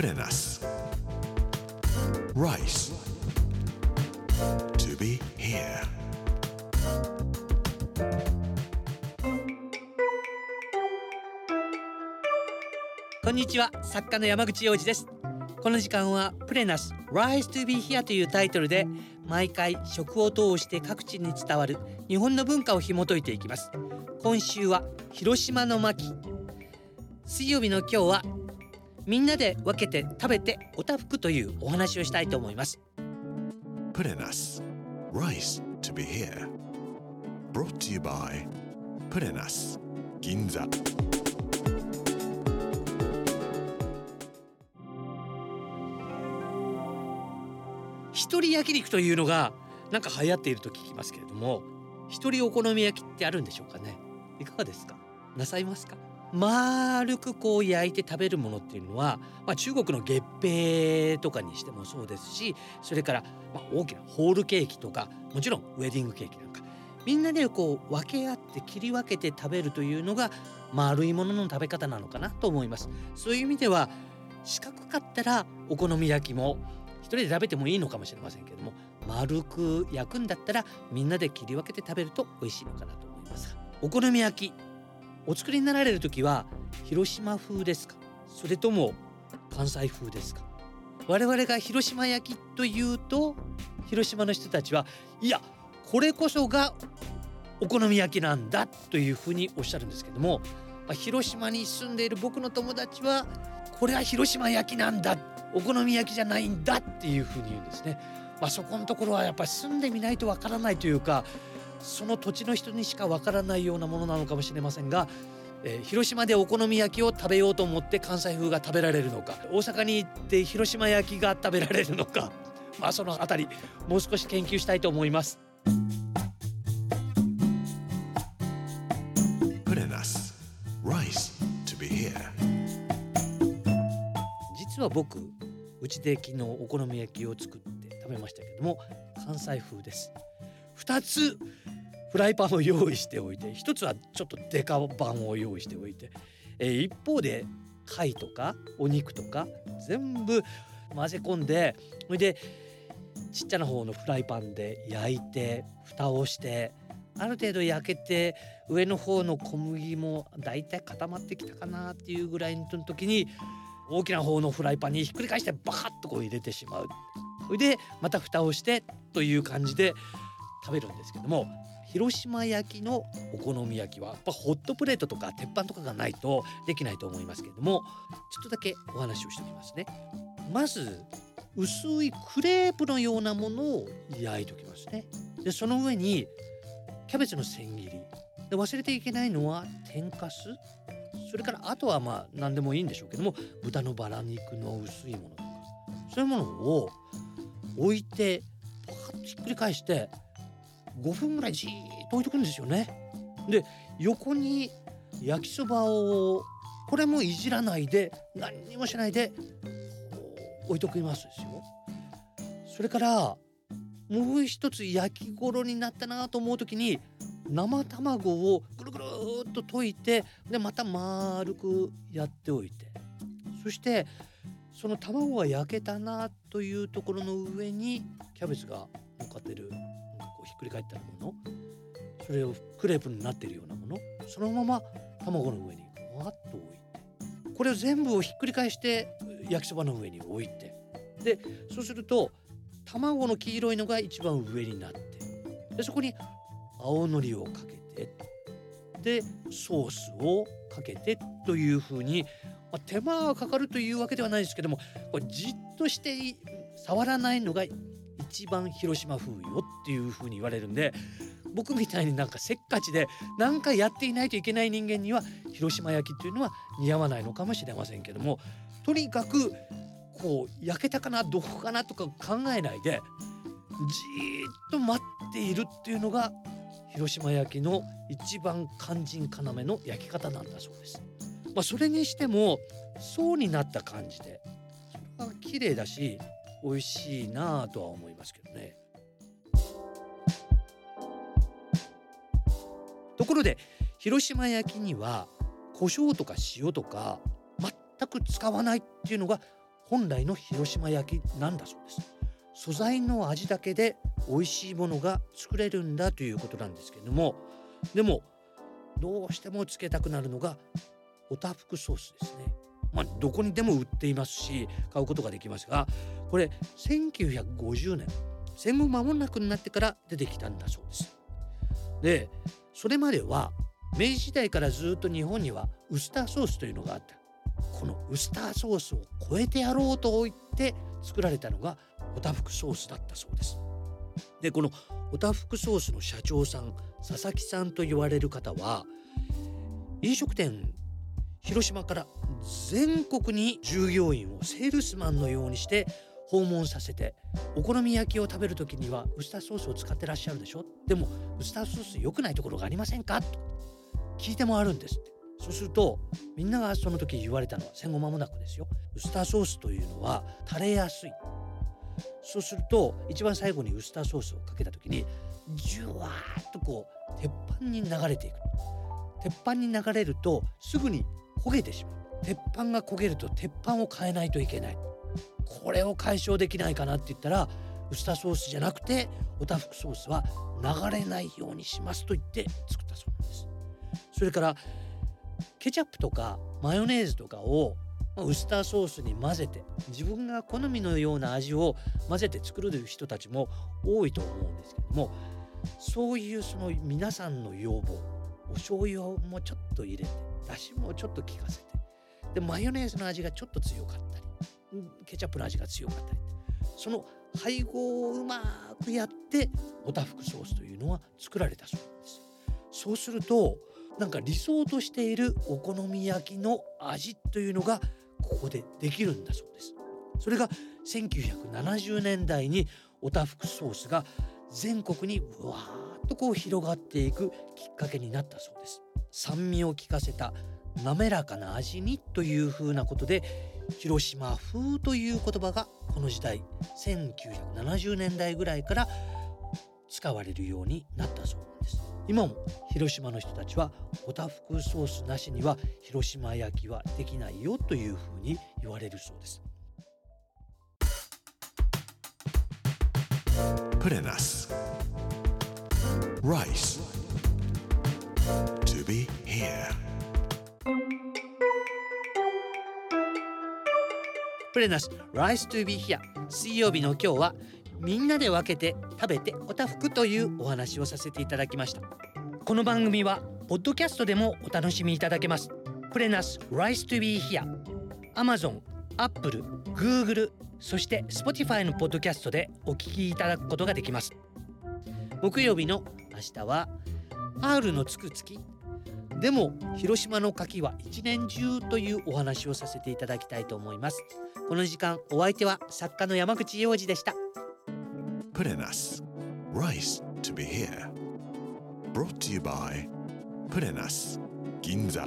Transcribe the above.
プレナス Rice To be here. こんにちは作家の山口洋二です。この時間はプレナス Rise to be here というタイトルで毎回食を通して各地に伝わる日本の文化を紐解いていきます。今週は広島の巻。水曜日の今日はみんなで分けて食べておたふくというお話をしたいと思います。プレナス Rice to be here. Brought to you by プレナス銀座一人焼肉というのがなんか流行っていると聞きますけれども一人お好み焼きってあるんでしょうかね。いかがですか？なさいますか？丸くこう焼いて食べるものっていうのは、まあ、中国の月餅とかにしてもそうですしそれから、まあ、大きなホールケーキとかもちろんウェディングケーキなんかみんなでこう分け合って切り分けて食べるというのが丸いものの食べ方なのかなと思います。そういう意味では四角かったらお好み焼きも一人で食べてもいいのかもしれませんけれども丸く焼くんだったらみんなで切り分けて食べると美味しいのかなと思います。お好み焼きお作りになられる時は広島風ですか？それとも関西風ですか？我々が広島焼きというと広島の人たちはいやこれこそがお好み焼きなんだというふうにおっしゃるんですけども、広島に住んでいる僕の友達はこれは広島焼きなんだお好み焼きじゃないんだっていうふうに言うんですね。まあ、そこのところはやっぱり住んでみないとわからないというかその土地の人にしかわからないようなものなのかもしれませんが、えー広島でお好み焼きを食べようと思って関西風が食べられるのか大阪に行って広島焼きが食べられるのか まあそのあたりもう少し研究したいと思います。実は僕うちで昨日お好み焼きを作って食べましたけども関西風です2つフライパンを用意しておいて1つはちょっとデカ版を用意しておいて、えー一方で貝とかお肉とか全部混ぜ込んでそれでちっちゃな方のフライパンで焼いて蓋をしてある程度焼けて上の方の小麦もだいたい固まってきたかなっていうぐらいの時に大きな方のフライパンにひっくり返してバカッとこう入れてしまう。それでまた蓋をしてという感じで食べるんですけども広島焼きのお好み焼きはやっぱホットプレートとか鉄板とかがないとできないと思いますけれどもちょっとだけお話をしておきますね。まず薄いクレープのようなものを焼いておきますね。でその上にキャベツの千切り。で忘れていけないのは天かす。それからあとはまあ何でもいいんでしょうけども豚のバラ肉の薄いものとか。そういうものを置いてパッとひっくり返して5分ぐらいじーっと置いとくんですよね。で横に焼きそばをこれもいじらないで何にもしないで置いときますですよ。それからもう一つ焼き頃になったなと思う時に生卵をぐるぐるっと溶いてでまた丸くやっておいてそしてその卵が焼けたなというところの上にキャベツが乗っかってるひっくり返ったもの。それをクレープになっているようなもの。そのまま卵の上にわっと置いて。これを全部をひっくり返して焼きそばの上に置いて。でそうすると卵の黄色いのが一番上になって。でそこに青のりをかけて。でソースをかけてというふうに、まあ、手間がかかるというわけではないですけどもこれじっとして触らないのが一番広島風よっていうふうに言われるんで僕みたいになんかせっかちで何かやっていないといけない人間には広島焼きっていうのは似合わないのかもしれませんけどもとにかくこう焼けたかなどこかなとか考えないでじーっと待っているっていうのが広島焼きの一番肝心要の焼き方なんだそうです。まあ、それにしても層になった感じでそれは綺麗だし美味しいなぁとは思いますけどね。ところで広島焼きには胡椒とか塩とか全く使わないっていうのが本来の広島焼きなんだそうです素材の味だけで美味しいものが作れるんだということなんですけれどもでもどうしてもつけたくなるのがおたふくソースですねまあ、どこにでも売っていますし買うことができますがこれ1950年戦後間もなくになってから出てきたんだそうです。でそれまでは明治時代からずっと日本にはウスターソースというのがあったこのウスターソースを超えてやろうと言って作られたのがおたふくソースだったそうです。でこのおたふくソースの社長さん佐々木さんと言われる方は飲食店広島から全国に従業員をセールスマンのようにして訪問させてお好み焼きを食べる時にはウスターソースを使ってらっしゃるでしょ？でもウスターソース良くないところがありませんか？と聞いてもあるんですって。そうするとみんながその時言われたのは戦後間もなくですよ。ウスターソースというのは垂れやすいそうすると一番最後にウスターソースをかけた時にジュワーッとこう鉄板に流れていく。鉄板に流れるとすぐに焦げてしまう。鉄板が焦げると鉄板を変えないといけない。これを解消できないかなって言ったらウスターソースじゃなくておたふくソースは流れないようにしますと言って作ったそうなんです。それからケチャップとかマヨネーズとかをウスターソースに混ぜて自分が好みのような味を混ぜて作る人たちも多いと思うんですけどもそういうその皆さんの要望お醤油をもうちょっと入れてだしもちょっと効かせてでマヨネーズの味がちょっと強かったりケチャップの味が強かったり。その配合をうまくやっておたふくソースというのは作られたそうなんです。そうするとなんか理想としているお好み焼きの味というのがここでできるんだそうです。それが1970年代におたふくソースが全国にうわーっとこう広がっていくきっかけになったそうです。酸味を効かせた滑らかな味にというふうなことで広島風という言葉がこの時代1970年代ぐらいから使われるようになったそうなんです。今も広島の人たちはおたふくソースなしには広島焼きはできないよというふうに言われるそうです。Put in us rice. To be here. プレナス Rise to be here 水曜日の今日はみんなで分けて食べておたふくというお話をさせていただきましたこの番組はポッドキャストでもお楽しみいただけます。プレナス Rise to be here Amazon、Apple、Google そして Spotify のポッドキャストでお聞きいただくことができます。木曜日の明日は R のつく月でも広島の柿は一年中というお話をさせていただきたいと思います。この時間お相手は作家の山口洋二でした。Put in us rice to be here. Brought to you by Put in us 銀座